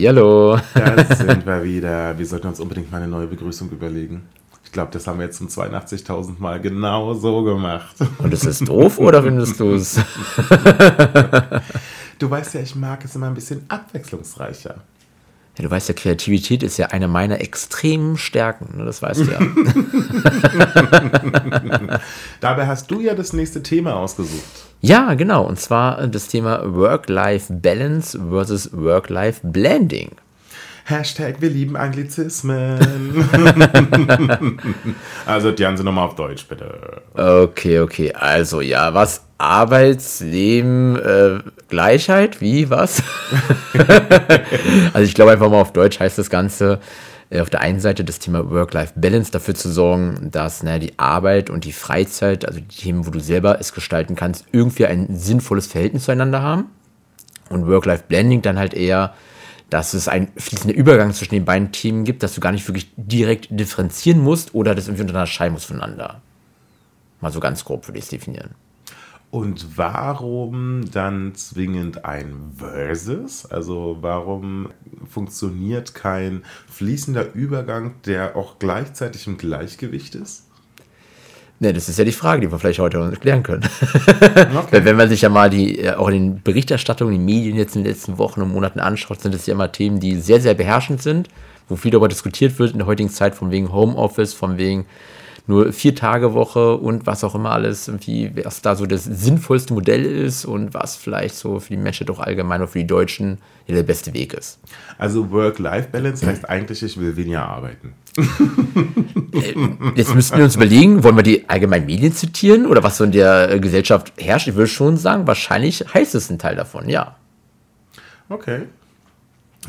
Hallihallo. Da sind wir wieder. Wir sollten uns unbedingt mal eine neue Begrüßung überlegen. Ich glaube, das haben wir jetzt zum 82.000 Mal genau so gemacht. Und ist es doof oder findest du es? Du weißt ja, ich mag es immer ein bisschen abwechslungsreicher. Ja, du weißt ja, Kreativität ist ja eine meiner extremen Stärken. Ne? Das weißt du ja. Dabei hast du ja das nächste Thema ausgesucht. ja, genau. Und zwar das Thema Work-Life-Balance versus Work-Life-Blending. Hashtag wir lieben Anglizismen. also die Sie nochmal auf Deutsch, bitte. Okay, okay. Also ja, was Arbeitsleben, äh, Gleichheit, wie, was? also ich glaube einfach mal auf Deutsch heißt das Ganze, äh, auf der einen Seite das Thema Work-Life-Balance dafür zu sorgen, dass naja, die Arbeit und die Freizeit, also die Themen, wo du selber es gestalten kannst, irgendwie ein sinnvolles Verhältnis zueinander haben. Und Work-Life-Blending dann halt eher, dass es einen fließenden Übergang zwischen den beiden Themen gibt, dass du gar nicht wirklich direkt differenzieren musst oder das irgendwie unterscheiden musst voneinander. Mal so ganz grob würde ich es definieren. Und warum dann zwingend ein Versus? Also warum funktioniert kein fließender Übergang, der auch gleichzeitig im Gleichgewicht ist? Ne, das ist ja die Frage, die wir vielleicht heute klären können. Okay. Wenn man sich ja mal die, äh, auch in den Berichterstattungen, in den Medien jetzt in den letzten Wochen und Monaten anschaut, sind das ja immer Themen, die sehr, sehr beherrschend sind, wo viel darüber diskutiert wird in der heutigen Zeit, von wegen Homeoffice, von wegen nur vier Tage Woche und was auch immer alles, irgendwie, was da so das sinnvollste Modell ist und was vielleicht so für die Menschen doch allgemein oder für die Deutschen der beste Weg ist. Also Work-Life-Balance heißt eigentlich, ich will weniger arbeiten. Äh, jetzt müssten wir uns überlegen, wollen wir die allgemeinen Medien zitieren oder was so in der Gesellschaft herrscht? Ich würde schon sagen, wahrscheinlich heißt es ein Teil davon, ja. Okay.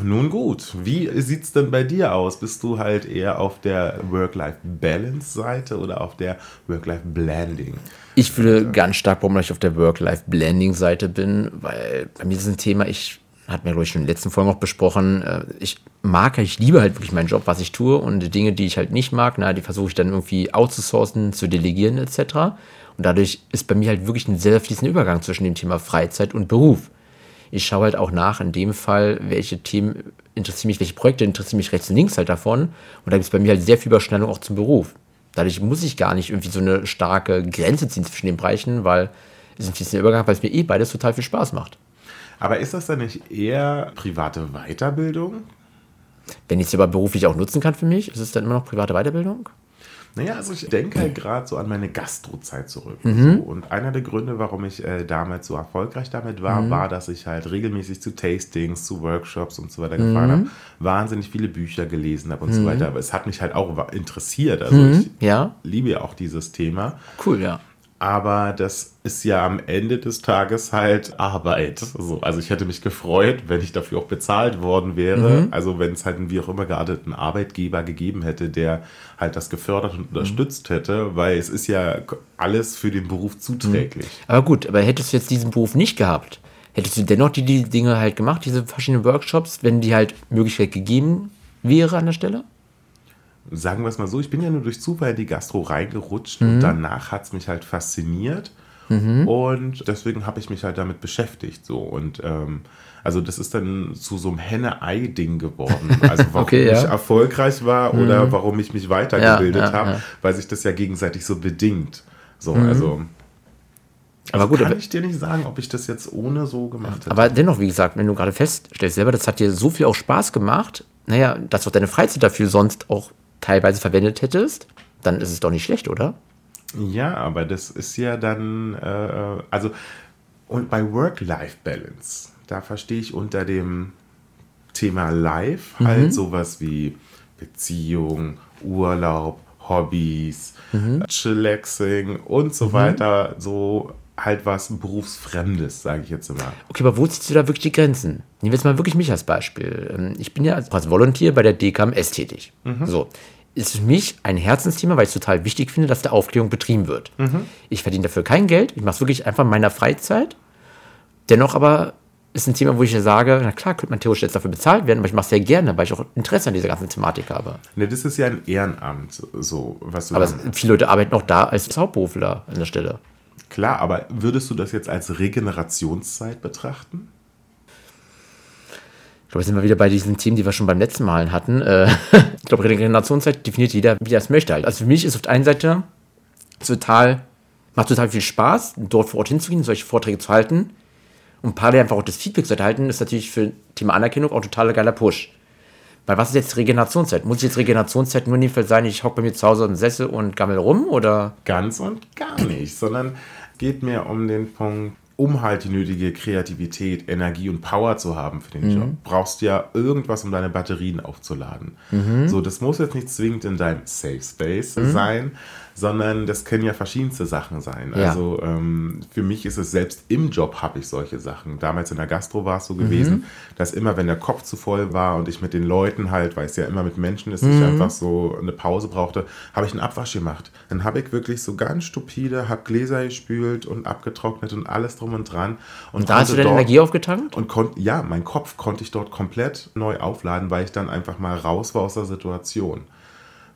Nun gut, wie sieht es denn bei dir aus? Bist du halt eher auf der Work-Life-Balance-Seite oder auf der Work-Life-Blending? Ich würde ganz stark warum ich auf der Work-Life-Blending-Seite bin, weil bei mir ist ein Thema, ich hatte mir, glaube ich, schon in den letzten Folgen auch besprochen, äh, ich mag, ich liebe halt wirklich meinen Job, was ich tue und die Dinge, die ich halt nicht mag, na, die versuche ich dann irgendwie outzusourcen, zu delegieren etc. Und dadurch ist bei mir halt wirklich ein sehr fließender Übergang zwischen dem Thema Freizeit und Beruf ich schaue halt auch nach, in dem Fall, welche Themen interessieren mich, welche Projekte interessieren mich rechts und links halt davon. Und da gibt es bei mir halt sehr viel Überschneidung auch zum Beruf. Dadurch muss ich gar nicht irgendwie so eine starke Grenze ziehen zwischen den Bereichen, weil es ist ein fließender Übergang, weil es mir eh beides total viel Spaß macht. Aber ist das dann nicht eher private Weiterbildung? Wenn ich es aber beruflich auch nutzen kann für mich, ist es dann immer noch private Weiterbildung? Naja, also ich denke halt gerade so an meine Gastrozeit zurück. Mhm. So. Und einer der Gründe, warum ich äh, damals so erfolgreich damit war, mhm. war, dass ich halt regelmäßig zu Tastings, zu Workshops und so weiter mhm. gefahren habe, wahnsinnig viele Bücher gelesen habe und so mhm. weiter. Aber es hat mich halt auch interessiert. Also mhm. ich ja. liebe ja auch dieses Thema. Cool, ja. Aber das ist ja am Ende des Tages halt Arbeit. So, also ich hätte mich gefreut, wenn ich dafür auch bezahlt worden wäre. Mhm. Also wenn es halt einen wie auch immer gearteten Arbeitgeber gegeben hätte, der halt das gefördert und unterstützt mhm. hätte, weil es ist ja alles für den Beruf zuträglich. Mhm. Aber gut, aber hättest du jetzt diesen Beruf nicht gehabt, hättest du dennoch die, die Dinge halt gemacht, diese verschiedenen Workshops, wenn die halt Möglichkeit gegeben wäre an der Stelle? Sagen wir es mal so, ich bin ja nur durch Zufall in die Gastro reingerutscht mhm. und danach hat es mich halt fasziniert. Mhm. Und deswegen habe ich mich halt damit beschäftigt. So. Und ähm, also das ist dann zu so einem Henne-Ei-Ding geworden. Also warum okay, ja. ich erfolgreich war mhm. oder warum ich mich weitergebildet ja, ja, habe, weil sich das ja gegenseitig so bedingt. So, mhm. also. Also aber gut, kann ich dir nicht sagen, ob ich das jetzt ohne so gemacht hätte. Aber dennoch, wie gesagt, wenn du gerade feststellst selber, das hat dir so viel auch Spaß gemacht, naja, dass du deine Freizeit dafür sonst auch teilweise verwendet hättest, dann ist es doch nicht schlecht, oder? Ja, aber das ist ja dann, äh, also, und bei Work-Life-Balance, da verstehe ich unter dem Thema Life halt mhm. sowas wie Beziehung, Urlaub, Hobbys, mhm. Chillaxing und so mhm. weiter, so halt was Berufsfremdes, sage ich jetzt immer. Okay, aber wo ziehst du da wirklich die Grenzen? Nehmen wir jetzt mal wirklich mich als Beispiel. Ähm, ich bin ja als Volontier bei der DKMS tätig. So. Ist für mich ein Herzensthema, weil ich es total wichtig finde, dass da Aufklärung betrieben wird. Ich verdiene dafür kein Geld. Ich mache es wirklich einfach in meiner Freizeit. Dennoch aber ist ein Thema, wo ich ja sage, na klar, könnte man theoretisch jetzt dafür bezahlt werden, aber ich mache es sehr gerne, weil ich auch Interesse an dieser ganzen Thematik habe. Ne, das ist ja ein Ehrenamt, so was du Aber viele Leute arbeiten auch da als Hauptberufler an der Stelle. Klar, aber würdest du das jetzt als Regenerationszeit betrachten? Ich glaube, jetzt sind wir wieder bei diesen Themen, die wir schon beim letzten Mal hatten. Äh, ich glaube, Regenerationszeit definiert jeder, wie er es möchte. halt. Also für mich ist auf der einen Seite total, macht total viel Spaß, dort vor Ort hinzugehen, solche Vorträge zu halten. Und parallel einfach auch das Feedback zu erhalten, ist natürlich für Thema Anerkennung auch total geiler Push. Weil was ist jetzt Regenerationszeit? Muss jetzt Regenerationszeit nur in dem Fall sein, ich hocke bei mir zu Hause im Sessel und gammel rum? Oder? Ganz und gar nicht, sondern geht mir um den Punkt, um halt die nötige Kreativität, Energie und Power zu haben für den Job, brauchst du ja irgendwas, um deine Batterien aufzuladen. So, das muss jetzt nicht zwingend in deinem Safe Space sein, sondern das können ja verschiedenste Sachen sein. Ja. Also ähm, für mich ist es selbst im Job habe ich solche Sachen. Damals in der Gastro war es so gewesen, dass immer, wenn der Kopf zu voll war und ich mit den Leuten halt, weil es ja immer mit Menschen ist, ich einfach so eine Pause brauchte, habe ich einen Abwasch gemacht. Dann habe ich wirklich so ganz stupide, habe Gläser gespült und abgetrocknet und alles drum und dran. Und da hast du deine Energie aufgetankt? und konnte, ja, mein Kopf konnte ich dort komplett neu aufladen, weil ich dann einfach mal raus war aus der Situation.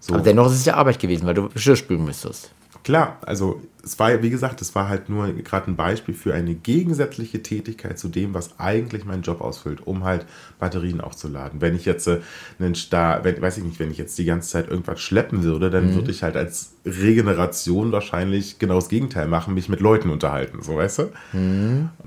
So. Aber dennoch ist es ja Arbeit gewesen, weil du Geschirr spülen müsstest. Klar, also es war, wie gesagt, es war halt nur gerade ein Beispiel für eine gegensätzliche Tätigkeit zu dem, was eigentlich mein Job ausfüllt, um halt Batterien aufzuladen. Wenn ich jetzt äh, einen Star, wenn, weiß ich nicht, wenn ich jetzt die ganze Zeit irgendwas schleppen würde, dann würde ich halt als Regeneration wahrscheinlich genau das Gegenteil machen, mich mit Leuten unterhalten, so weißt du?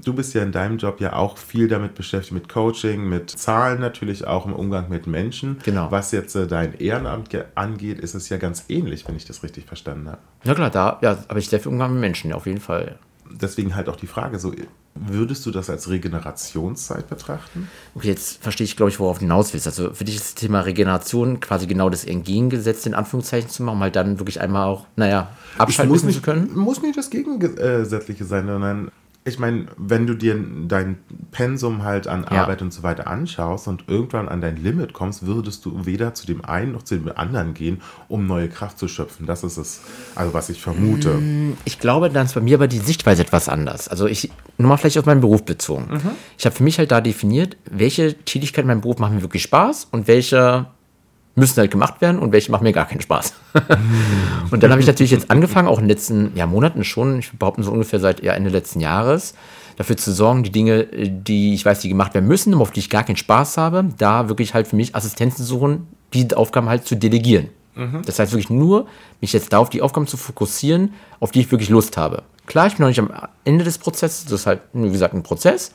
Du bist ja in deinem Job ja auch viel damit beschäftigt, mit Coaching, mit Zahlen natürlich auch im Umgang mit Menschen. Genau. Was jetzt äh, dein Ehrenamt ge- angeht, ist es ja ganz ähnlich, wenn ich das richtig verstanden habe. Ja klar, da ja, habe ich viel Umgang mit Menschen, ja, auf jeden Fall. deswegen halt auch die Frage, so würdest du das als Regenerationszeit betrachten? Okay, jetzt verstehe ich, glaube ich, worauf du hinaus willst. Also für dich ist das Thema Regeneration quasi genau das Entgegengesetzte in Anführungszeichen zu machen, um halt dann wirklich einmal auch, naja, abschalten muss nicht, zu können. muss nicht das Gegensätzliche sein, sondern ich meine, wenn du dir dein Pensum halt an Ja. Arbeit und so weiter anschaust und irgendwann an dein Limit kommst, würdest du weder zu dem einen noch zu dem anderen gehen, um neue Kraft zu schöpfen. Das ist es, also was ich vermute. Ich glaube, dann ist bei mir aber die Sichtweise etwas anders. Also ich, nur mal vielleicht auf meinen Beruf bezogen. Mhm. Ich habe für mich halt da definiert, welche Tätigkeiten in meinem Beruf machen mir wirklich Spaß und welche müssen halt gemacht werden und welche machen mir gar keinen Spaß. und dann habe ich natürlich jetzt angefangen, auch in den letzten ja, Monaten schon, ich behaupte so ungefähr seit ja, Ende letzten Jahres, dafür zu sorgen, die Dinge, die ich weiß, die gemacht werden müssen, aber auf die ich gar keinen Spaß habe, da wirklich halt für mich Assistenzen suchen, die Aufgaben halt zu delegieren. Das heißt wirklich nur, mich jetzt da auf die Aufgaben zu fokussieren, auf die ich wirklich Lust habe. Klar, ich bin noch nicht am Ende des Prozesses, das ist halt, wie gesagt, ein Prozess.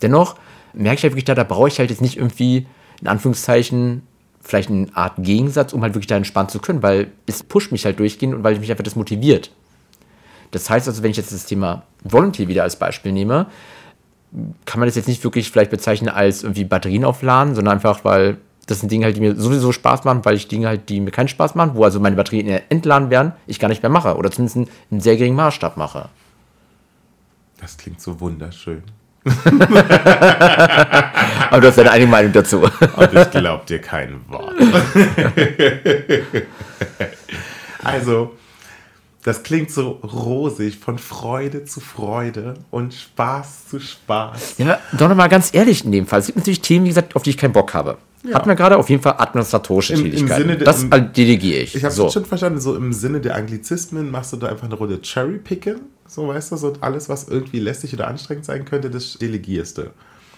Dennoch merke ich halt wirklich da, da brauche ich halt jetzt nicht irgendwie, in Anführungszeichen, vielleicht eine Art Gegensatz, um halt wirklich da entspannen zu können, weil es pusht mich halt durchgehend und weil mich einfach das motiviert. Das heißt also, wenn ich jetzt das Thema Volunteer wieder als Beispiel nehme, kann man das jetzt nicht wirklich vielleicht bezeichnen als irgendwie Batterien aufladen, sondern einfach, weil das sind Dinge halt, die mir sowieso Spaß machen, weil ich Dinge halt, die mir keinen Spaß machen, wo also meine Batterien entladen werden, ich gar nicht mehr mache oder zumindest in einem sehr geringen Maßstab mache. Das klingt so wunderschön. Aber du hast deine eigene Meinung dazu. Und ich glaube dir kein Wort. also, das klingt so rosig, von Freude zu Freude und Spaß zu Spaß. Ja, doch noch mal ganz ehrlich in dem Fall. Es gibt natürlich Themen, wie gesagt, auf die ich keinen Bock habe. Hatten wir gerade auf jeden Fall administratorische Im- im Tätigkeiten. Sinne das im- delegiere ich. Ich habe so. schon verstanden, so im Sinne der Anglizismen machst du da einfach eine Runde Cherry-Picken, so weißt du, so alles, was irgendwie lästig oder anstrengend sein könnte, das delegierst du.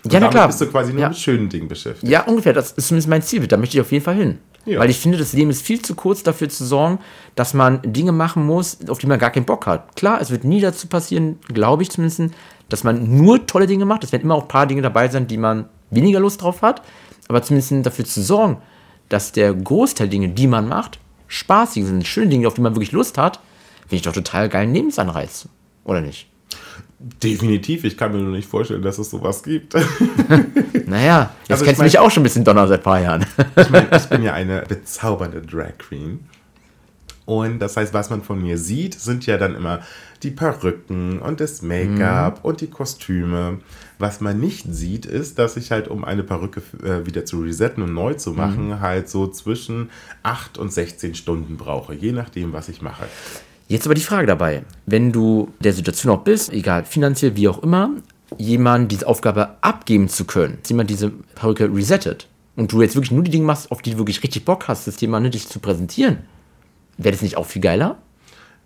Und Ja, na klar. bist du quasi nur Ja. mit schönen Dingen beschäftigt. Ja, ungefähr. Das ist zumindest mein Ziel. Da möchte ich auf jeden Fall hin. Ja. Weil ich finde, das Leben ist viel zu kurz dafür zu sorgen, dass man Dinge machen muss, auf die man gar keinen Bock hat. Klar, es wird nie dazu passieren, glaube ich zumindest, dass man nur tolle Dinge macht. Es werden immer auch ein paar Dinge dabei sein, die man weniger Lust drauf hat. Aber zumindest dafür zu sorgen, dass der Großteil Dinge, die man macht, spaßig sind, schöne Dinge, auf die man wirklich Lust hat, finde ich doch total geilen Lebensanreiz. Oder nicht? Definitiv, ich kann mir nur nicht vorstellen, dass es sowas gibt. Naja, jetzt Also kennst du mich auch schon ein bisschen Donner seit ein paar Jahren. Ich meine, ich bin ja eine bezaubernde Drag Queen. Und das heißt, was man von mir sieht, sind ja dann immer die Perücken und das Make-up mhm. und die Kostüme. Was man nicht sieht, ist, dass ich halt, um eine Perücke äh, wieder zu resetten und neu zu machen, mhm. halt so zwischen 8 und 16 Stunden brauche, je nachdem, was ich mache. Jetzt aber die Frage dabei, wenn du der Situation auch bist, egal finanziell, wie auch immer, jemand diese Aufgabe abgeben zu können, dass jemand diese Perücke resettet und du jetzt wirklich nur die Dinge machst, auf die du wirklich richtig Bock hast, das Thema dich zu präsentieren, wäre das nicht auch viel geiler?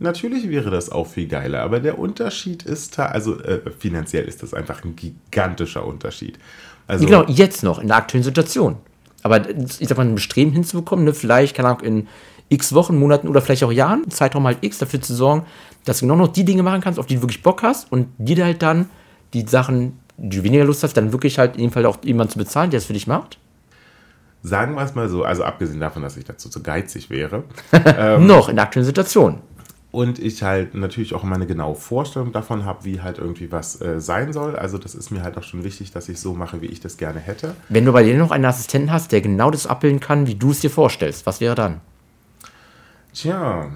Natürlich wäre das auch viel geiler, aber der Unterschied ist, also äh, finanziell ist das einfach ein gigantischer Unterschied. Also, genau, jetzt noch, in der aktuellen Situation. Aber ich sag mal, ein Bestreben hinzubekommen, ne, vielleicht, keine Ahnung, in x Wochen, Monaten oder vielleicht auch Jahren, Zeitraum halt x, dafür zu sorgen, dass du genau noch die Dinge machen kannst, auf die du wirklich Bock hast und dir halt dann die Sachen, die du weniger Lust hast, dann wirklich halt in dem Fall auch jemanden zu bezahlen, der es für dich macht? Sagen wir es mal so, also abgesehen davon, dass ich dazu zu geizig wäre. ähm, noch in der aktuellen Situation. Und ich halt natürlich auch immer eine genaue Vorstellung davon habe, wie halt irgendwie was äh, sein soll. Also das ist mir halt auch schon wichtig, dass ich so mache, wie ich das gerne hätte. Wenn du bei dir noch einen Assistenten hast, der genau das abbilden kann, wie du es dir vorstellst, was wäre dann? Tja,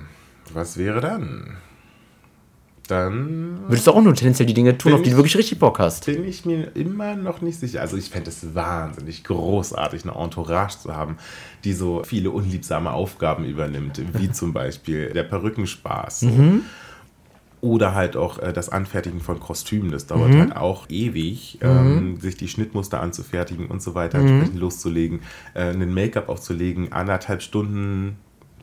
was wäre dann? dann. Würdest du auch nur tendenziell die Dinge tun, auf die du wirklich richtig Bock hast? Bin ich mir immer noch nicht sicher. Also ich fände es wahnsinnig großartig, eine Entourage zu haben, die so viele unliebsame Aufgaben übernimmt, wie zum Beispiel der Perückenspaß. So. Mhm. Oder halt auch äh, das Anfertigen von Kostümen. Das dauert mhm. halt auch ewig, mhm. ähm, sich die Schnittmuster anzufertigen und so weiter, mhm. entsprechend loszulegen, äh, einen Make-up aufzulegen, anderthalb Stunden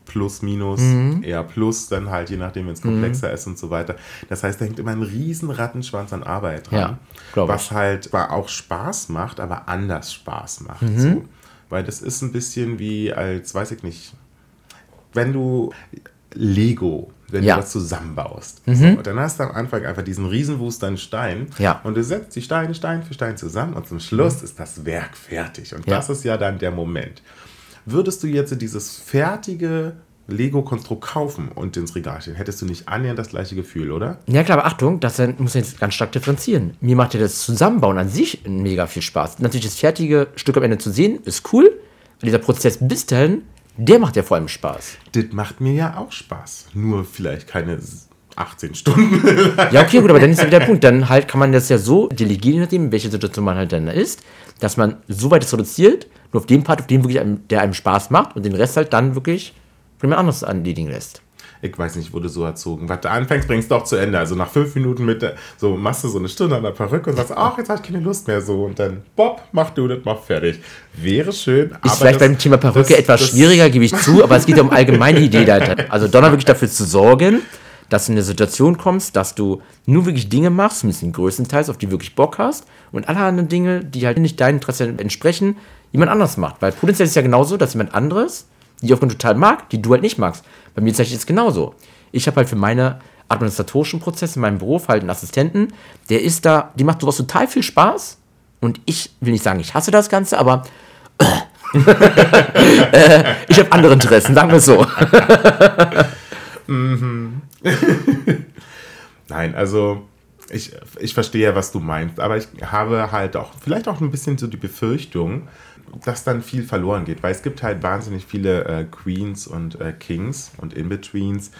plus, minus, mhm. eher plus, dann halt je nachdem, wenn es komplexer mhm. ist und so weiter. Das heißt, da hängt immer ein riesen Rattenschwanz an Arbeit dran, ja, was ich. halt zwar auch Spaß macht, aber anders Spaß macht. Mhm. So. Weil das ist ein bisschen wie als, weiß ich nicht, wenn du Lego, wenn ja. du was zusammenbaust. Mhm. So, dann hast du am Anfang einfach diesen Riesenwust an Stein ja. und du setzt die Steine Stein für Stein zusammen und zum Schluss mhm. ist das Werk fertig. Und ja. das ist ja dann der Moment. Würdest du jetzt dieses fertige Lego-Konstrukt kaufen und ins Regal stellen, hättest du nicht annähernd das gleiche Gefühl, oder? Ja, klar, aber Achtung, das muss jetzt ganz stark differenzieren. Mir macht ja das Zusammenbauen an sich mega viel Spaß. Natürlich das fertige Stück am Ende zu sehen, ist cool. Aber dieser Prozess bis dahin, der macht ja vor allem Spaß. Das macht mir ja auch Spaß. Nur vielleicht keine 18 Stunden. ja, okay, gut, aber dann ist ja wieder der Punkt. Dann halt kann man das ja so delegieren, je nachdem, in welcher Situation man halt dann da ist, dass man so weit es reduziert, nur auf dem Part, auf dem wirklich einem, der einem Spaß macht und den Rest halt dann wirklich von jemand anderes anledigen lässt. Ich weiß nicht, wurde so erzogen. Was du anfängst, bringst du doch zu Ende. Also nach fünf Minuten mit der, so machst du so eine Stunde an der Perücke und sagst, ach, jetzt habe ich keine Lust mehr so. Und dann, Bob, mach du das, mach fertig. Wäre schön. Ist vielleicht das, beim Thema Perücke das, etwas das, schwieriger, gebe ich zu, aber es geht ja um allgemeine Idee dahinter. Also Donner wirklich dafür zu sorgen, dass du in eine Situation kommst, dass du nur wirklich Dinge machst, ein größtenteils, auf die du wirklich Bock hast und alle anderen Dinge, die halt nicht deinem Interesse entsprechen, jemand anders macht. Weil potenziell ist es ja genauso, dass jemand anderes die Aufgaben total mag, die du halt nicht magst. Bei mir ist es genauso. Ich habe halt für meine administratorischen Prozesse in meinem Beruf halt einen Assistenten, der ist da, die macht sowas total viel Spaß. Und ich will nicht sagen, ich hasse das Ganze, aber äh, ich habe andere Interessen, sagen wir es so. mhm. Nein, also ich, ich verstehe ja, was du meinst, aber ich habe halt auch vielleicht auch ein bisschen so die Befürchtung, dass dann viel verloren geht, weil es gibt halt wahnsinnig viele äh, Queens und äh, Kings und In-Betweens,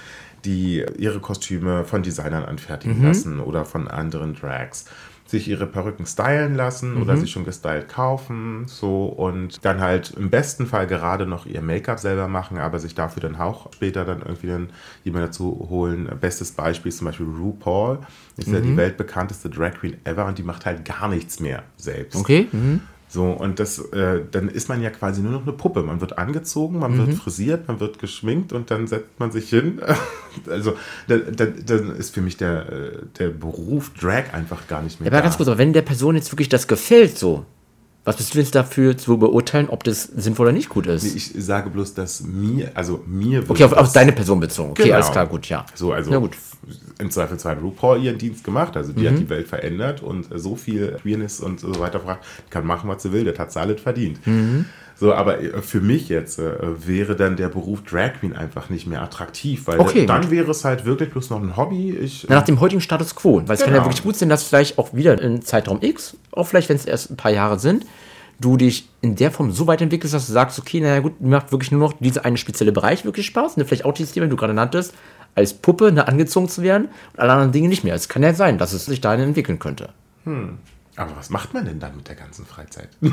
die ihre Kostüme von Designern anfertigen mhm. lassen oder von anderen Drags sich ihre Perücken stylen lassen mhm. oder sich schon gestylt kaufen, so und dann halt im besten Fall gerade noch ihr Make-up selber machen, aber sich dafür dann auch später dann irgendwie dann jemand dazu holen. Bestes Beispiel ist zum Beispiel RuPaul, ist mhm. ja die mhm. weltbekannteste Drag Queen ever und die macht halt gar nichts mehr selbst. Okay. Mhm. So, und das, äh, dann ist man ja quasi nur noch eine Puppe. Man wird angezogen, man mhm. wird frisiert, man wird geschminkt und dann setzt man sich hin. also, dann, dann, ist für mich der, äh, der Beruf Drag einfach gar nicht mehr. Ja, aber da. ganz kurz, aber wenn der Person jetzt wirklich das gefällt, so, was bist du jetzt dafür zu beurteilen, ob das sinnvoll oder nicht gut ist? Nee, ich sage bloß, dass mir, also mir. Okay, auf, auf deine Person bezogen. Okay, genau. alles klar, gut, ja. So, also. Gut im Zweifelsfall RuPaul ihren Dienst gemacht. Also die mhm. hat die Welt verändert und so viel Queerness und so weiter fragt, kann machen, was sie will, das hat sie alles verdient. Mhm. So, aber äh, für mich jetzt äh, wäre dann der Beruf Drag Queen einfach nicht mehr attraktiv, weil okay, dann gut. wäre es halt wirklich bloß noch ein Hobby. Ich, Na, nach dem heutigen Status quo, weil es kann ja genau. wirklich gut sein, dass vielleicht auch wieder in Zeitraum X, auch vielleicht wenn es erst ein paar Jahre sind, du dich in der Form so weiterentwickelst, dass du sagst, okay, naja gut, mir macht wirklich nur noch dieser eine spezielle Bereich wirklich Spaß, ne? vielleicht auch dieses Thema, wie du gerade nanntest, als Puppe ne, angezogen zu werden und alle anderen Dinge nicht mehr. Es kann ja sein, dass es sich dahin entwickeln könnte. Hm. Aber was macht man denn dann mit der ganzen Freizeit?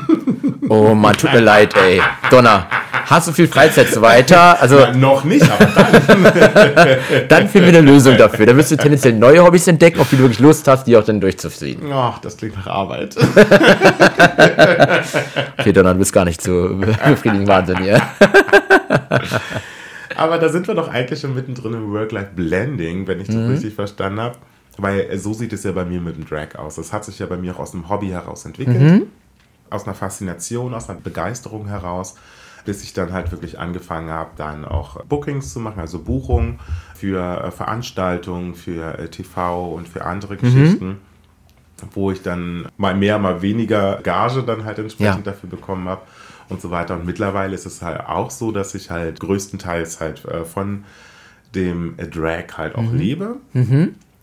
Oh Mann, tut mir leid, ey. Donner, hast du viel Freizeit so weiter? Also, Na, noch nicht, aber dann. dann finden wir eine Lösung dafür. Dann wirst du tendenziell neue Hobbys entdecken, auf die du wirklich Lust hast, die auch dann durchzuziehen. Ach, das klingt nach Arbeit. Okay, Donner, du bist gar nicht so befriedigend Wahnsinn hier. Aber da sind wir doch eigentlich schon mittendrin im Work-Life-Blending, wenn ich das richtig verstanden habe. Weil äh, so sieht es ja bei mir mit dem Drag aus. Das hat sich ja bei mir auch aus dem Hobby heraus entwickelt. Aus einer Faszination, aus einer Begeisterung heraus. Bis ich dann halt wirklich angefangen habe, dann auch Bookings zu machen, also Buchungen für äh, Veranstaltungen, für äh, TV und für andere Geschichten. Wo ich dann mal mehr, mal weniger Gage dann halt entsprechend Ja. dafür bekommen habe und so weiter. Und mittlerweile ist es halt auch so, dass ich halt größtenteils halt von dem Drag halt auch lebe.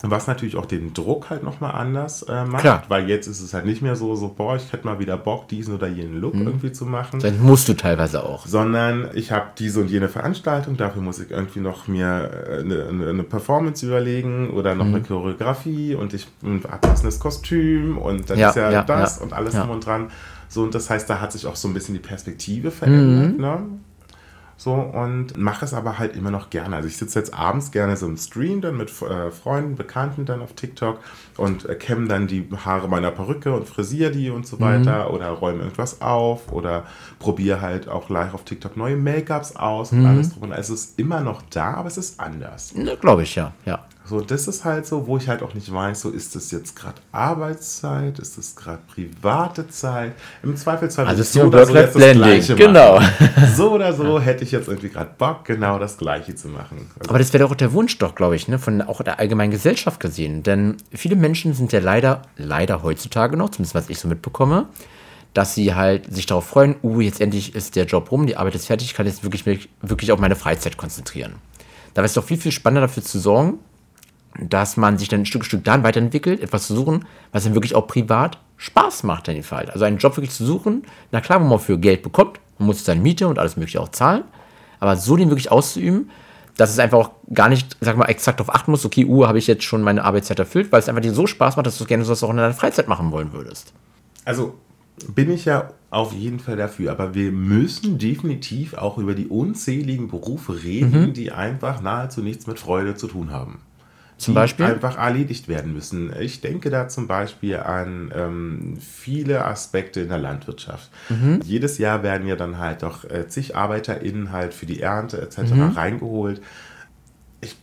Was natürlich auch den Druck halt nochmal anders äh, macht, Klar. weil jetzt ist es halt nicht mehr so, so, boah, ich hätte mal wieder Bock, diesen oder jenen Look irgendwie zu machen Dann musst du teilweise auch. sondern ich habe diese und jene Veranstaltung, dafür muss ich irgendwie noch mir äh, eine, eine, eine Performance überlegen oder noch eine Choreografie und ich ein passendes Kostüm und dann Ja, ist ja, ja, das ja, und alles ja. drum und dran. So, und das heißt, da hat sich auch so ein bisschen die Perspektive verändert. Ne? So, und mache es aber halt immer noch gerne. Also ich sitze jetzt abends gerne so im Stream dann mit äh, Freunden, Bekannten dann auf TikTok und äh, kämme dann die Haare meiner Perücke und frisiere die und so weiter oder räume irgendwas auf oder probiere halt auch live auf TikTok neue Make-ups aus und alles drum. Und also es ist immer noch da, aber es ist anders. Ne, Glaube ich, ja. ja. So, das ist halt so, wo ich halt auch nicht weiß, so ist das jetzt gerade Arbeitszeit, ist das gerade private Zeit? Im Zweifelsfall Also ja oder so jetzt das Gleiche genau. machen. So oder so hätte ich jetzt irgendwie gerade Bock, genau das Gleiche zu machen. Also, Aber das wäre doch der Wunsch, doch, glaube ich, ne, von auch der allgemeinen Gesellschaft gesehen. Denn viele Menschen sind ja leider, leider heutzutage noch, zumindest was ich so mitbekomme, dass sie halt sich darauf freuen, uh, jetzt endlich ist der Job rum, die Arbeit ist fertig, ich kann jetzt wirklich, wirklich auf meine Freizeit konzentrieren. Da wäre es doch viel, viel spannender dafür zu sorgen, dass man sich dann Stück für Stück dann weiterentwickelt, etwas zu suchen, was dann wirklich auch privat Spaß macht in dem Fall. Also einen Job wirklich zu suchen, na klar, wo man für Geld bekommt, man muss seine Miete und alles mögliche auch zahlen, aber so den wirklich auszuüben, dass es einfach auch gar nicht, sag mal, exakt darauf achten muss, okay, uh, habe ich jetzt schon meine Arbeitszeit erfüllt, weil es einfach dir so Spaß macht, dass du gerne sowas auch in deiner Freizeit machen wollen würdest. also bin ich ja auf jeden Fall dafür, aber wir müssen definitiv auch über die unzähligen Berufe reden, Mhm. die einfach nahezu nichts mit Freude zu tun haben. Zum Beispiel? einfach erledigt werden müssen. Ich denke da zum Beispiel an ähm, viele Aspekte in der Landwirtschaft. Mhm. Jedes Jahr werden ja dann halt auch äh, zig ArbeiterInnen halt für die Ernte etc. Mhm. reingeholt. Ich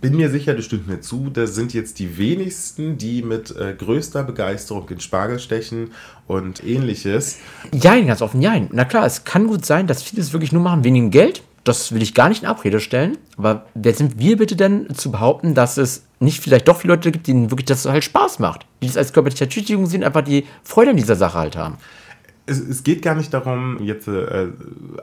bin mir sicher, das stimmt mir zu, das sind jetzt die wenigsten, die mit äh, größter Begeisterung in Spargel stechen und ähnliches. Jein, ganz offen, jein. Na klar, es kann gut sein, dass viele es wirklich nur machen wegen dem Geld. Das will ich gar nicht in Abrede stellen. Aber wer sind wir bitte denn zu behaupten, dass es nicht vielleicht doch viele Leute gibt, denen wirklich das halt Spaß macht? Die das als körperliche Ertüchtigung sehen, einfach die Freude an dieser Sache halt haben. es, es geht gar nicht darum, jetzt äh,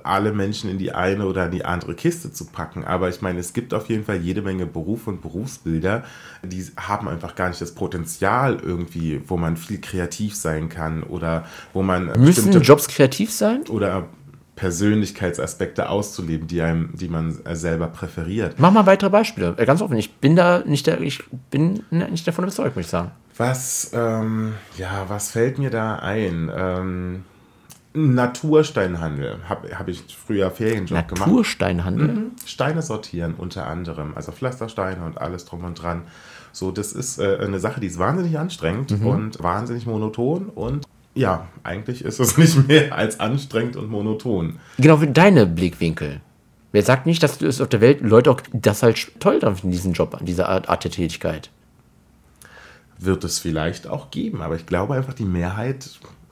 alle Menschen in die eine oder in die andere Kiste zu packen, aber ich meine, es gibt auf jeden Fall jede Menge Berufe und Berufsbilder, die haben einfach gar nicht das Potenzial irgendwie, wo man viel kreativ sein kann oder wo man Müssen bestimmte- Jobs kreativ sein? oder Persönlichkeitsaspekte auszuleben, die einem, die man äh, selber präferiert. Mach mal weitere Beispiele. Äh, Ganz offen, ich bin da nicht der, ich bin nicht davon überzeugt, muss ich sagen. Was, ähm, ja, was fällt mir da ein? Ähm, Natursteinhandel habe hab ich früher Ferienjob gemacht. Natursteinhandel? Steine sortieren unter anderem, also Pflastersteine und alles drum und dran. So, das ist äh, eine Sache, die ist wahnsinnig anstrengend und wahnsinnig monoton und ja, eigentlich ist es nicht mehr als anstrengend und monoton. Genau für deine Blickwinkel. Wer sagt nicht, dass du es auf der Welt Leute auch das halt toll finden, diesen Job, diese Art, Art der Tätigkeit? Wird es vielleicht auch geben, aber ich glaube einfach, die Mehrheit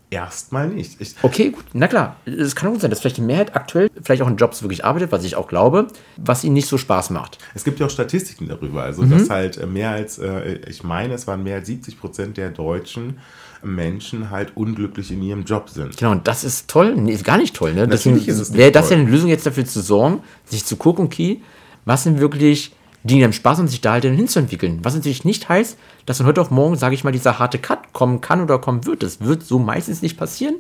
erstmal nicht. Ich, Okay, gut, na klar. Es kann gut sein, dass vielleicht die Mehrheit aktuell vielleicht auch in Jobs wirklich arbeitet, was ich auch glaube, was ihnen nicht so Spaß macht. Es gibt ja auch Statistiken darüber, also dass halt äh, mehr als, äh, ich meine, es waren mehr als 70 Prozent der deutschen Menschen halt unglücklich in ihrem Job sind. Genau, und das ist toll. Nee, ist gar nicht toll, ne? Deswegen Natürlich ist es wäre das toll. ja eine Lösung, jetzt dafür zu sorgen, sich zu gucken, okay, was sind wirklich Dinge, die einem Spaß und sich da halt dann hinzuentwickeln. Was natürlich nicht heißt, dass von heute auf morgen, sage ich mal, dieser harte Cut kommen kann oder kommen wird. Das wird so meistens nicht passieren.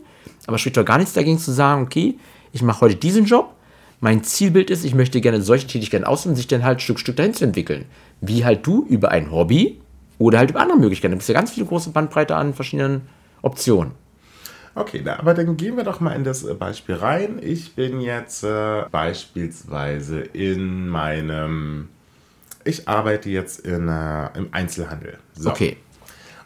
aber spricht doch gar nichts dagegen zu sagen, okay, ich mache heute diesen Job, mein Zielbild ist, ich möchte gerne solche Tätigkeiten ausüben, sich dann halt Stück Stück dahin zu entwickeln. Wie halt du über ein Hobby oder halt über andere Möglichkeiten. Da gibt es ja ganz viele große Bandbreite an verschiedenen Optionen. Okay, na, aber dann gehen wir doch mal in das äh, Beispiel rein. Ich bin jetzt äh, beispielsweise in meinem, ich arbeite jetzt in, äh, im Einzelhandel. So. Okay.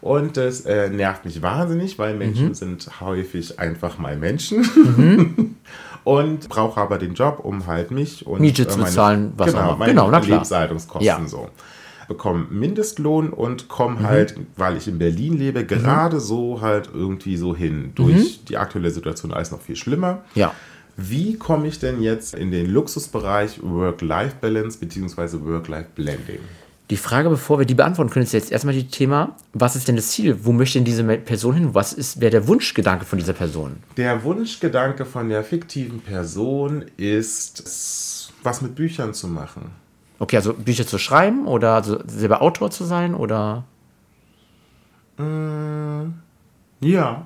Und das äh, nervt mich wahnsinnig, weil Menschen mhm. sind häufig einfach mal Menschen. Mhm. und brauche aber den Job, um halt mich und Miete zu meine, bezahlen, was genau, auch meine genau, Lebenshaltungskosten ja. so. Bekomme Mindestlohn und komme mhm. halt, weil ich in Berlin lebe, mhm. gerade so halt irgendwie so hin. Durch mhm. die aktuelle Situation alles noch viel schlimmer. Ja. Wie komme ich denn jetzt in den Luxusbereich Work-Life-Balance bzw. Work-Life-Blending? Die Frage, bevor wir die beantworten können, ist jetzt erstmal die Thema, was ist denn das Ziel? Wo möchte denn diese Person hin? Was ist, wäre der Wunschgedanke von dieser Person? Der Wunschgedanke von der fiktiven Person ist, was mit Büchern zu machen. Okay, also Bücher zu schreiben oder also selber Autor zu sein oder? Mm, ja.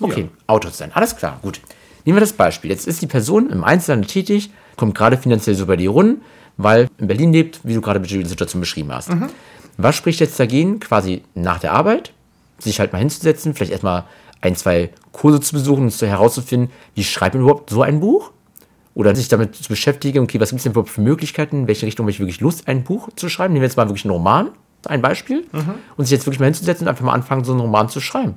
Okay, ja. Autor zu sein. Alles klar, gut. Nehmen wir das Beispiel. Jetzt ist die Person im Einzelnen tätig, kommt gerade finanziell so bei dir Runden weil in Berlin lebt, wie du gerade die Situation beschrieben hast. Mhm. Was spricht jetzt dagegen, quasi nach der Arbeit, sich halt mal hinzusetzen, vielleicht erstmal ein, zwei Kurse zu besuchen und herauszufinden, wie schreibt man überhaupt so ein Buch? Oder sich damit zu beschäftigen, okay, was gibt es denn für Möglichkeiten, in welche Richtung habe ich wirklich Lust, ein Buch zu schreiben? Nehmen wir jetzt mal wirklich einen Roman, ein Beispiel, mhm. und sich jetzt wirklich mal hinzusetzen und einfach mal anfangen, so einen Roman zu schreiben.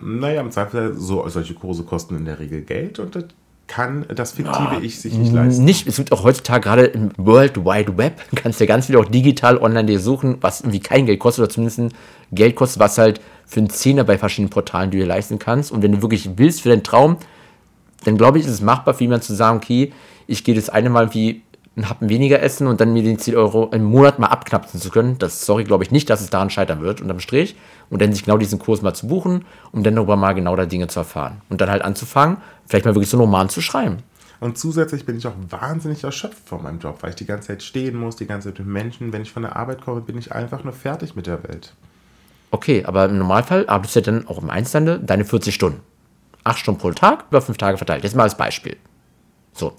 Naja, im Zweifel, so, solche Kurse kosten in der Regel Geld und das kann das fiktive ja, Ich sich nicht leisten. Nicht, es gibt auch heutzutage gerade im World Wide Web, kannst du ja ganz viel auch digital online dir suchen, was irgendwie kein Geld kostet oder zumindest Geld kostet, was halt für einen Zehner bei verschiedenen Portalen du dir leisten kannst. Und wenn du wirklich willst für deinen Traum, dann glaube ich, ist es machbar für jemanden zu sagen, okay, ich gehe das eine Mal wie ein Happen weniger essen und dann mir den 10 Euro im Monat mal abknapsen zu können. Das, sorry, glaube ich nicht, dass es daran scheitern wird, unterm Strich. Und dann sich genau diesen Kurs mal zu buchen, um dann darüber mal genau da Dinge zu erfahren. Und dann halt anzufangen, vielleicht mal wirklich so einen Roman zu schreiben. Und zusätzlich bin ich auch wahnsinnig erschöpft von meinem Job, weil ich die ganze Zeit stehen muss, die ganze Zeit mit Menschen. Wenn ich von der Arbeit komme, bin ich einfach nur fertig mit der Welt. Okay, aber im Normalfall arbeitest du ja dann auch im Einzelhandel deine 40 Stunden. Acht Stunden pro Tag, über fünf Tage verteilt. Jetzt mal als Beispiel. So.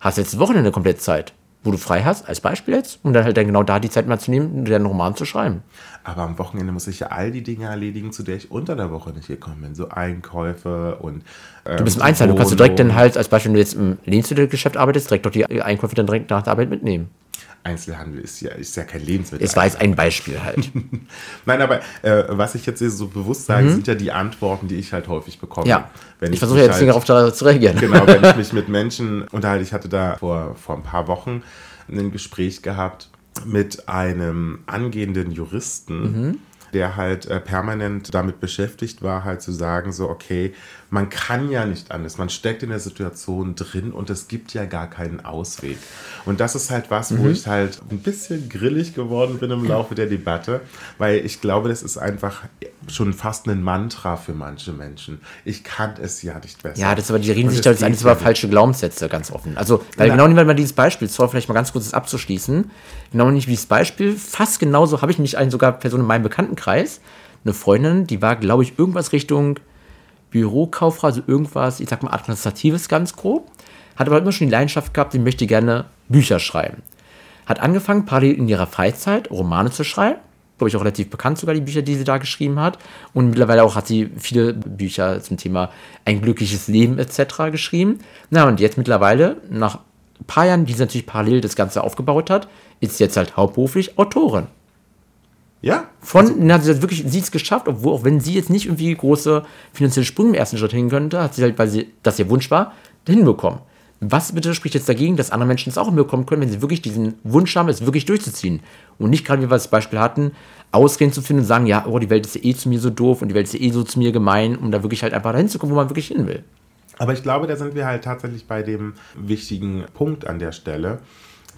Hast jetzt Wochenende komplett Zeit wo du frei hast, als Beispiel jetzt, und dann halt dann genau da die Zeit mal zu nehmen, deinen Roman zu schreiben. Aber am Wochenende muss ich ja all die Dinge erledigen, zu der ich unter der Woche nicht gekommen bin. So Einkäufe und. Ähm, du bist im Einzelhandel, du kannst du direkt dann halt, als Beispiel, wenn du jetzt im Lebensmittelgeschäft arbeitest, direkt doch die Einkäufe dann direkt nach der Arbeit mitnehmen. Einzelhandel ist ja, ist ja kein Lebensmittel. Es war jetzt ein Beispiel halt. Nein, aber äh, was ich jetzt so bewusst sage, mhm. sind ja die Antworten, die ich halt häufig bekomme. Ja. Wenn ich, ich versuche jetzt halt, darauf zu reagieren. Genau, wenn ich mich mit Menschen unterhalte. Ich hatte da vor, vor ein paar Wochen ein Gespräch gehabt mit einem angehenden Juristen. Mhm der halt äh, permanent damit beschäftigt war, halt zu sagen, so, okay, man kann ja nicht anders. Man steckt in der Situation drin und es gibt ja gar keinen Ausweg. Und das ist halt was, mhm. wo ich halt ein bisschen grillig geworden bin im Laufe der Debatte, weil ich glaube, das ist einfach schon fast ein Mantra für manche Menschen. Ich kann es ja nicht besser. Ja, das aber, die reden sich da jetzt eigentlich über falsche Glaubenssätze, ganz offen. Also, weil Na, genau nehmen wir mal dieses Beispiel, zwar vielleicht mal ganz kurz das abzuschließen, genau nicht wie das Beispiel, fast genauso habe ich mich einen sogar Person in meinem Bekanntenkreis, eine Freundin, die war, glaube ich, irgendwas Richtung Bürokauffrau, also irgendwas, ich sag mal, Administratives ganz grob. Hat aber immer schon die Leidenschaft gehabt, sie möchte gerne Bücher schreiben. Hat angefangen, parallel in ihrer Freizeit Romane zu schreiben. Glaube ich auch relativ bekannt sogar, die Bücher, die sie da geschrieben hat. Und mittlerweile auch hat sie viele Bücher zum Thema ein glückliches Leben etc. geschrieben. Na, und jetzt mittlerweile, nach ein paar Jahren, die sie natürlich parallel das Ganze aufgebaut hat, ist jetzt halt hauptberuflich Autorin. Ja. Von, also, hat sie wirklich, sie es geschafft, obwohl, auch wenn sie jetzt nicht irgendwie große finanzielle Sprünge im ersten Schritt hin könnte, hat sie halt, weil sie, das ihr Wunsch war, hinbekommen. Was bitte spricht jetzt dagegen, dass andere Menschen es auch hinbekommen können, wenn sie wirklich diesen Wunsch haben, es wirklich durchzuziehen? Und nicht gerade, wie wir das Beispiel hatten, Ausreden zu finden und sagen, ja, oh, die Welt ist ja eh zu mir so doof und die Welt ist ja eh so zu mir gemein, um da wirklich halt einfach dahin zu kommen, wo man wirklich hin will. Aber ich glaube, da sind wir halt tatsächlich bei dem wichtigen Punkt an der Stelle,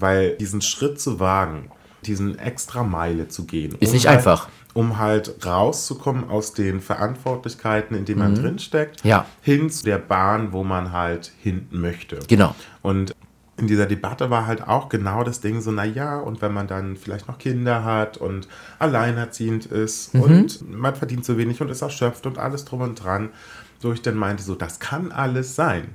weil diesen Schritt zu wagen, diesen extra Meile zu gehen. Ist um nicht halt, einfach. Um halt rauszukommen aus den Verantwortlichkeiten, in denen man mhm. drinsteckt, ja. hin zu der Bahn, wo man halt hinten möchte. Genau. Und in dieser Debatte war halt auch genau das Ding so, naja, und wenn man dann vielleicht noch Kinder hat und alleinerziehend ist und man verdient so wenig und ist erschöpft und alles drum und dran, wo ich dann meinte, so, das kann alles sein.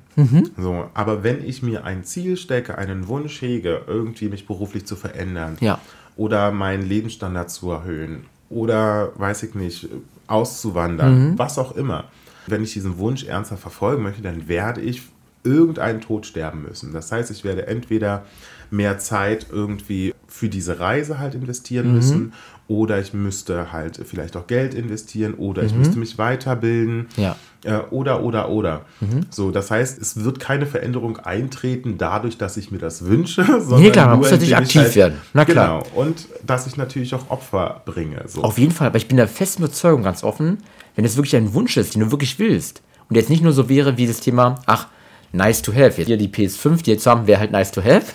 So, aber wenn ich mir ein Ziel stecke, einen Wunsch hege, irgendwie mich beruflich zu verändern Ja. Oder meinen Lebensstandard zu erhöhen oder, weiß ich nicht, auszuwandern, was auch immer. Wenn ich diesen Wunsch ernsthaft verfolgen möchte, dann werde ich irgendeinen Tod sterben müssen. Das heißt, ich werde entweder mehr Zeit irgendwie für diese Reise halt investieren müssen oder ich müsste halt vielleicht auch Geld investieren oder ich müsste mich weiterbilden Ja. äh, oder oder oder. So, das heißt, es wird keine Veränderung eintreten dadurch, dass ich mir das wünsche, sondern Nee, klar, man muss natürlich aktiv werden. Na klar. Genau. Und dass ich natürlich auch Opfer bringe. So. Auf jeden Fall, aber ich bin der festen Überzeugung, ganz offen, wenn es wirklich ein Wunsch ist, den du wirklich willst und jetzt nicht nur so wäre wie das Thema, ach, nice to have, jetzt hier die PS5, die jetzt haben, wäre halt nice to have.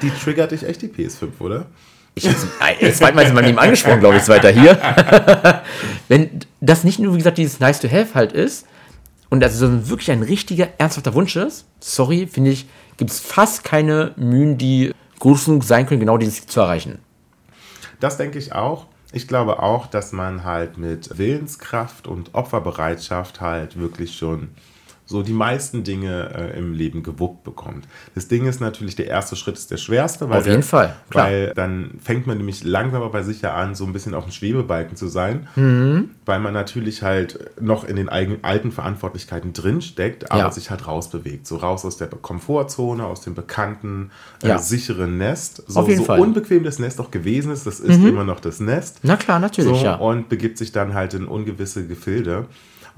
Die triggert dich echt die PS5, oder? Ich hab's das zweite Mal ist man ihm angesprochen, glaube ich, weiter hier. wenn das nicht nur, wie gesagt, dieses nice to have halt ist und also so wirklich ein richtiger, ernsthafter Wunsch ist, sorry, finde ich, gibt es fast keine Mühen, die groß genug sein können, genau dieses Ziel zu erreichen. Das denke ich auch. Ich glaube auch, dass man halt mit Willenskraft und Opferbereitschaft halt wirklich schon so die meisten Dinge äh, im Leben gewuppt bekommt. Das Ding ist natürlich, der erste Schritt ist der schwerste, weil, Auf jeden Fall, klar. weil dann fängt man nämlich langsam aber sicher an, so ein bisschen auf dem Schwebebalken zu sein, Mhm. weil man natürlich halt noch in den eigenen alten Verantwortlichkeiten drinsteckt, aber Ja. sich halt rausbewegt. So raus aus der Komfortzone, aus dem bekannten, Ja. äh, sicheren Nest. So, Auf jeden so Fall. Mhm. unbequem das Nest auch gewesen ist, das ist immer noch das Nest. Na klar, natürlich, So, ja. Und begibt sich dann halt in ungewisse Gefilde.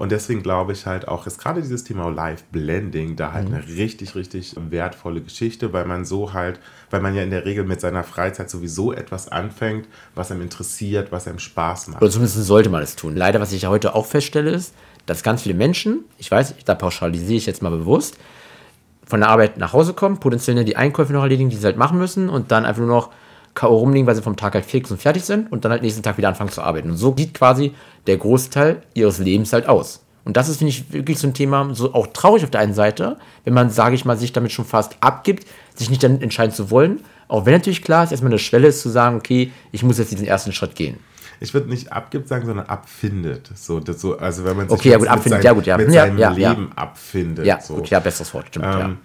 Und deswegen glaube ich halt auch, ist gerade dieses Thema Live Blending da halt Mhm. eine richtig, richtig wertvolle Geschichte, weil man so halt, weil man ja in der Regel mit seiner Freizeit sowieso etwas anfängt, was einem interessiert, was einem Spaß macht. Oder zumindest sollte man es tun. Leider, was ich ja heute auch feststelle, ist, dass ganz viele Menschen, ich weiß, da pauschalisiere ich jetzt mal bewusst, von der Arbeit nach Hause kommen, potenziell die Einkäufe noch erledigen, die sie halt machen müssen und dann einfach nur noch K.O. rumliegen, weil sie vom Tag halt fix und fertig sind und dann halt nächsten Tag wieder anfangen zu arbeiten. Und so sieht quasi der Großteil ihres Lebens halt aus. Und das ist, finde ich, wirklich so ein Thema, so auch traurig auf der einen Seite, wenn man, sage ich mal, sich damit schon fast abgibt, sich nicht dann entscheiden zu wollen. Auch wenn natürlich klar ist, erstmal eine Schwelle ist zu sagen, okay, ich muss jetzt diesen ersten Schritt gehen. Ich würde nicht abgibt sagen, sondern abfindet. So, das so, also wenn man sich Okay, ja mit, gut, abfindet, mit, ja gut, ja. mit Ja, seinem ja, ja. Leben abfindet. Ja, so. gut, ja, besseres Wort, stimmt, ja. Ähm, fi-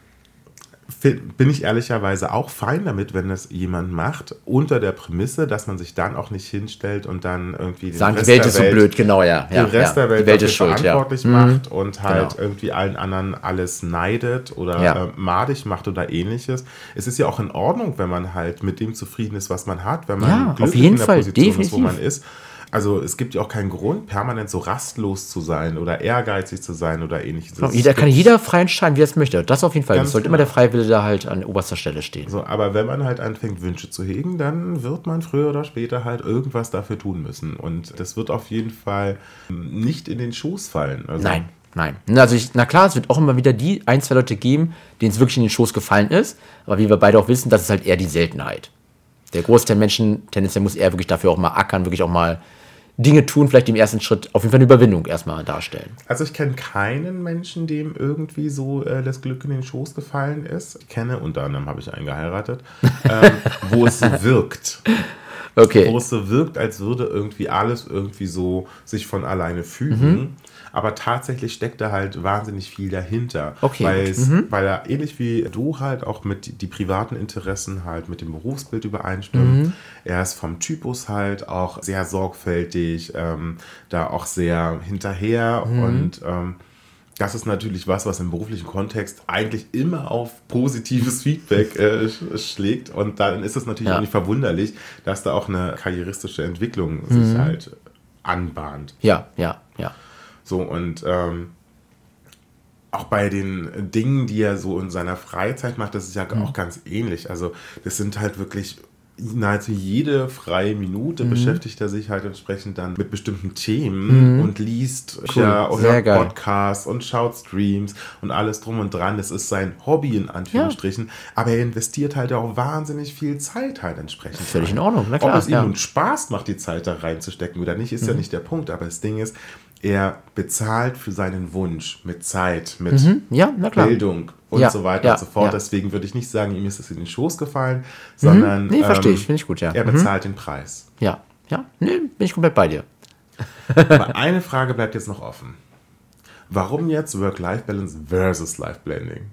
bin ich ehrlicherweise auch fein damit, wenn das jemand macht, unter der Prämisse, dass man sich dann auch nicht hinstellt und dann irgendwie den Sagen, die Rest Welt der ist so blöd, genau, ja. den ja, Rest ja. der Welt die Welt ist schuld, ja. verantwortlich Mhm. macht und halt Genau. irgendwie allen anderen alles neidet oder Ja. äh, madig macht oder ähnliches. Es ist ja auch in Ordnung, wenn man halt mit dem zufrieden ist, was man hat, wenn man Ja, auf glücklich jeden in der Fall, Position ist, wo definitiv. man ist. Also es gibt ja auch keinen Grund, permanent so rastlos zu sein oder ehrgeizig zu sein oder ähnliches. Genau, Jeder kann jeder frei entscheiden, wie er es möchte. Das auf jeden Fall. Es sollte genau. immer der Freiwille da halt an oberster Stelle stehen. So, aber wenn man halt anfängt, Wünsche zu hegen, dann wird man früher oder später halt irgendwas dafür tun müssen. Und das wird auf jeden Fall ähm, nicht in den Schoß fallen. Also, Nein, nein. Na, Also ich, na klar, es wird auch immer wieder die ein, zwei Leute geben, denen es wirklich in den Schoß gefallen ist. Aber wie wir beide auch wissen, das ist halt eher die Seltenheit. Der Großteil der Menschen, tendenziell muss er wirklich dafür auch mal ackern, wirklich auch mal Dinge tun, vielleicht im ersten Schritt auf jeden Fall eine Überwindung erstmal darstellen. Also ich kenne keinen Menschen, dem irgendwie so äh, das Glück in den Schoß gefallen ist. Ich kenne, unter anderem habe ich einen geheiratet, ähm, wo es so wirkt. Okay. Wo es so wirkt, als würde irgendwie alles irgendwie so sich von alleine fügen. Mhm. Aber tatsächlich steckt da halt wahnsinnig viel dahinter. Okay. Weil, es, weil er ähnlich wie du halt auch mit die, die privaten Interessen halt mit dem Berufsbild übereinstimmt. Mhm. Er ist vom Typus halt auch sehr sorgfältig, ähm, da auch sehr hinterher Mhm. und ähm, das ist natürlich was, was im beruflichen Kontext eigentlich immer auf positives Feedback äh, sch- schlägt. Und dann ist es natürlich Ja. auch nicht verwunderlich, dass da auch eine karrieristische Entwicklung Mhm. sich halt anbahnt. Ja, ja. So und ähm, auch bei den Dingen, die er so in seiner Freizeit macht, das ist ja Mhm. auch ganz ähnlich. Also das sind halt wirklich nahezu jede freie Minute Mhm. beschäftigt er sich halt entsprechend dann mit bestimmten Themen und liest Cool, ja, hört. Podcasts und schaut Streams und alles drum und dran. Das ist sein Hobby in Anführungsstrichen, aber er investiert halt auch wahnsinnig viel Zeit halt entsprechend. Völlig in Ordnung, na klar, Ob es ihm ja. Mhm. nun Spaß macht, die Zeit da reinzustecken oder nicht, ist ja nicht der Punkt. Aber das Ding ist, er bezahlt für seinen Wunsch mit Zeit, mit Mhm. Ja. Bildung und Ja, so weiter ja, und so fort. Deswegen würde ich nicht sagen, ihm ist es in den Schoß gefallen, sondern Nee, verstehe ich. ähm, Finde ich gut, ja. er Mhm. bezahlt den Preis. Ja, ja. Nee, bin ich komplett bei dir. Aber eine Frage bleibt jetzt noch offen. Warum jetzt Work-Life-Balance versus Life-Blending?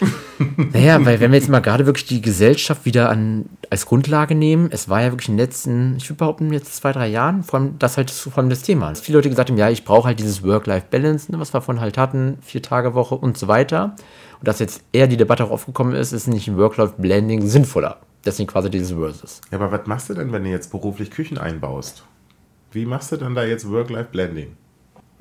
Naja, weil wenn wir jetzt mal gerade wirklich die Gesellschaft wieder an, als Grundlage nehmen, es war ja wirklich in den letzten, ich würde behaupten, jetzt zwei, drei Jahren, vor allem das halt vor allem das Thema. Dass viele Leute gesagt haben, ja, ich brauche halt dieses Work-Life-Balance, ne, was wir von halt hatten, vier Tage Woche und so weiter. Und dass jetzt eher die Debatte auch aufgekommen ist, ist nicht ein Work-Life-Blending sinnvoller. Deswegen quasi dieses Versus. Ja, aber was machst du denn, wenn du jetzt beruflich Küchen einbaust? Wie machst du denn da jetzt Work-Life-Blending?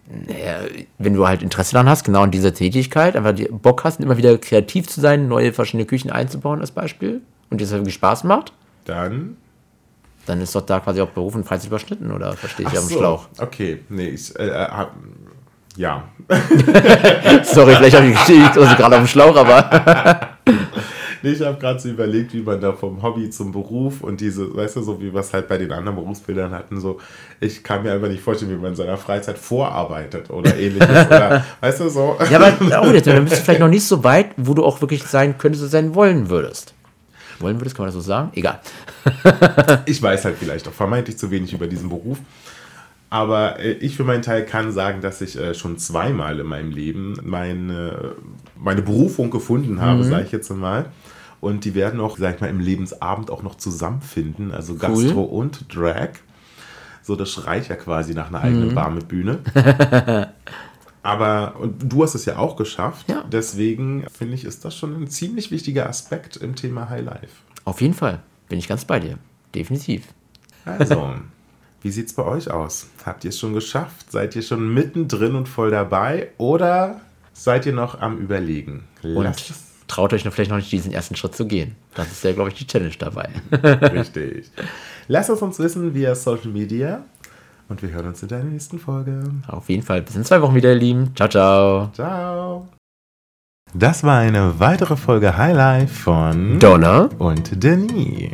Naja, wenn du halt Interesse daran hast, genau in dieser Tätigkeit, einfach Bock hast, immer wieder kreativ zu sein, neue verschiedene Küchen einzubauen als Beispiel und dir das wirklich Spaß macht, Dann dann ist doch da quasi auch Beruf und Freizeit überschnitten, oder verstehe ich Ach am so, Schlauch? Okay, nee, ich äh, äh, ja. Sorry, vielleicht habe ich gestellt, also gerade auf dem Schlauch, aber Nee, ich habe gerade so überlegt, wie man da vom Hobby zum Beruf und diese, weißt du, so wie wir es halt bei den anderen Berufsbildern hatten, so, ich kann mir einfach nicht vorstellen, wie man in seiner Freizeit vorarbeitet oder ähnliches. oder, weißt du, so. ja, aber auch jetzt, dann bist du vielleicht noch nicht so weit, wo du auch wirklich sein könntest, sein wollen würdest. Wollen würdest, kann man das so sagen? Egal. Ich weiß halt vielleicht auch vermeintlich zu wenig über diesen Beruf. Aber äh, ich für meinen Teil kann sagen, dass ich äh, schon zweimal in meinem Leben meine, meine Berufung gefunden habe, sage ich jetzt mal. Und die werden auch, sag ich mal, im Lebensabend auch noch zusammenfinden. Also Gastro und Drag. So, das schreit ja quasi nach einer eigenen Bar mit Bühne. Aber und du hast es ja auch geschafft. Ja. Deswegen finde ich, ist das schon ein ziemlich wichtiger Aspekt im Thema Highlife. Auf jeden Fall. Bin ich ganz bei dir. Definitiv. Also, wie sieht's bei euch aus? Habt ihr es schon geschafft? Seid ihr schon mittendrin und voll dabei? Oder seid ihr noch am Überlegen? Lasst es traut euch noch vielleicht noch nicht diesen ersten Schritt zu gehen. Das ist ja, glaube ich, die Challenge dabei. richtig. Lasst es uns wissen via Social Media. Und wir hören uns in der nächsten Folge. Auf jeden Fall. Bis in zwei Wochen wieder, ihr Lieben. Ciao, ciao. Ciao. Das war eine weitere Folge Highlife von Donna. und Denis.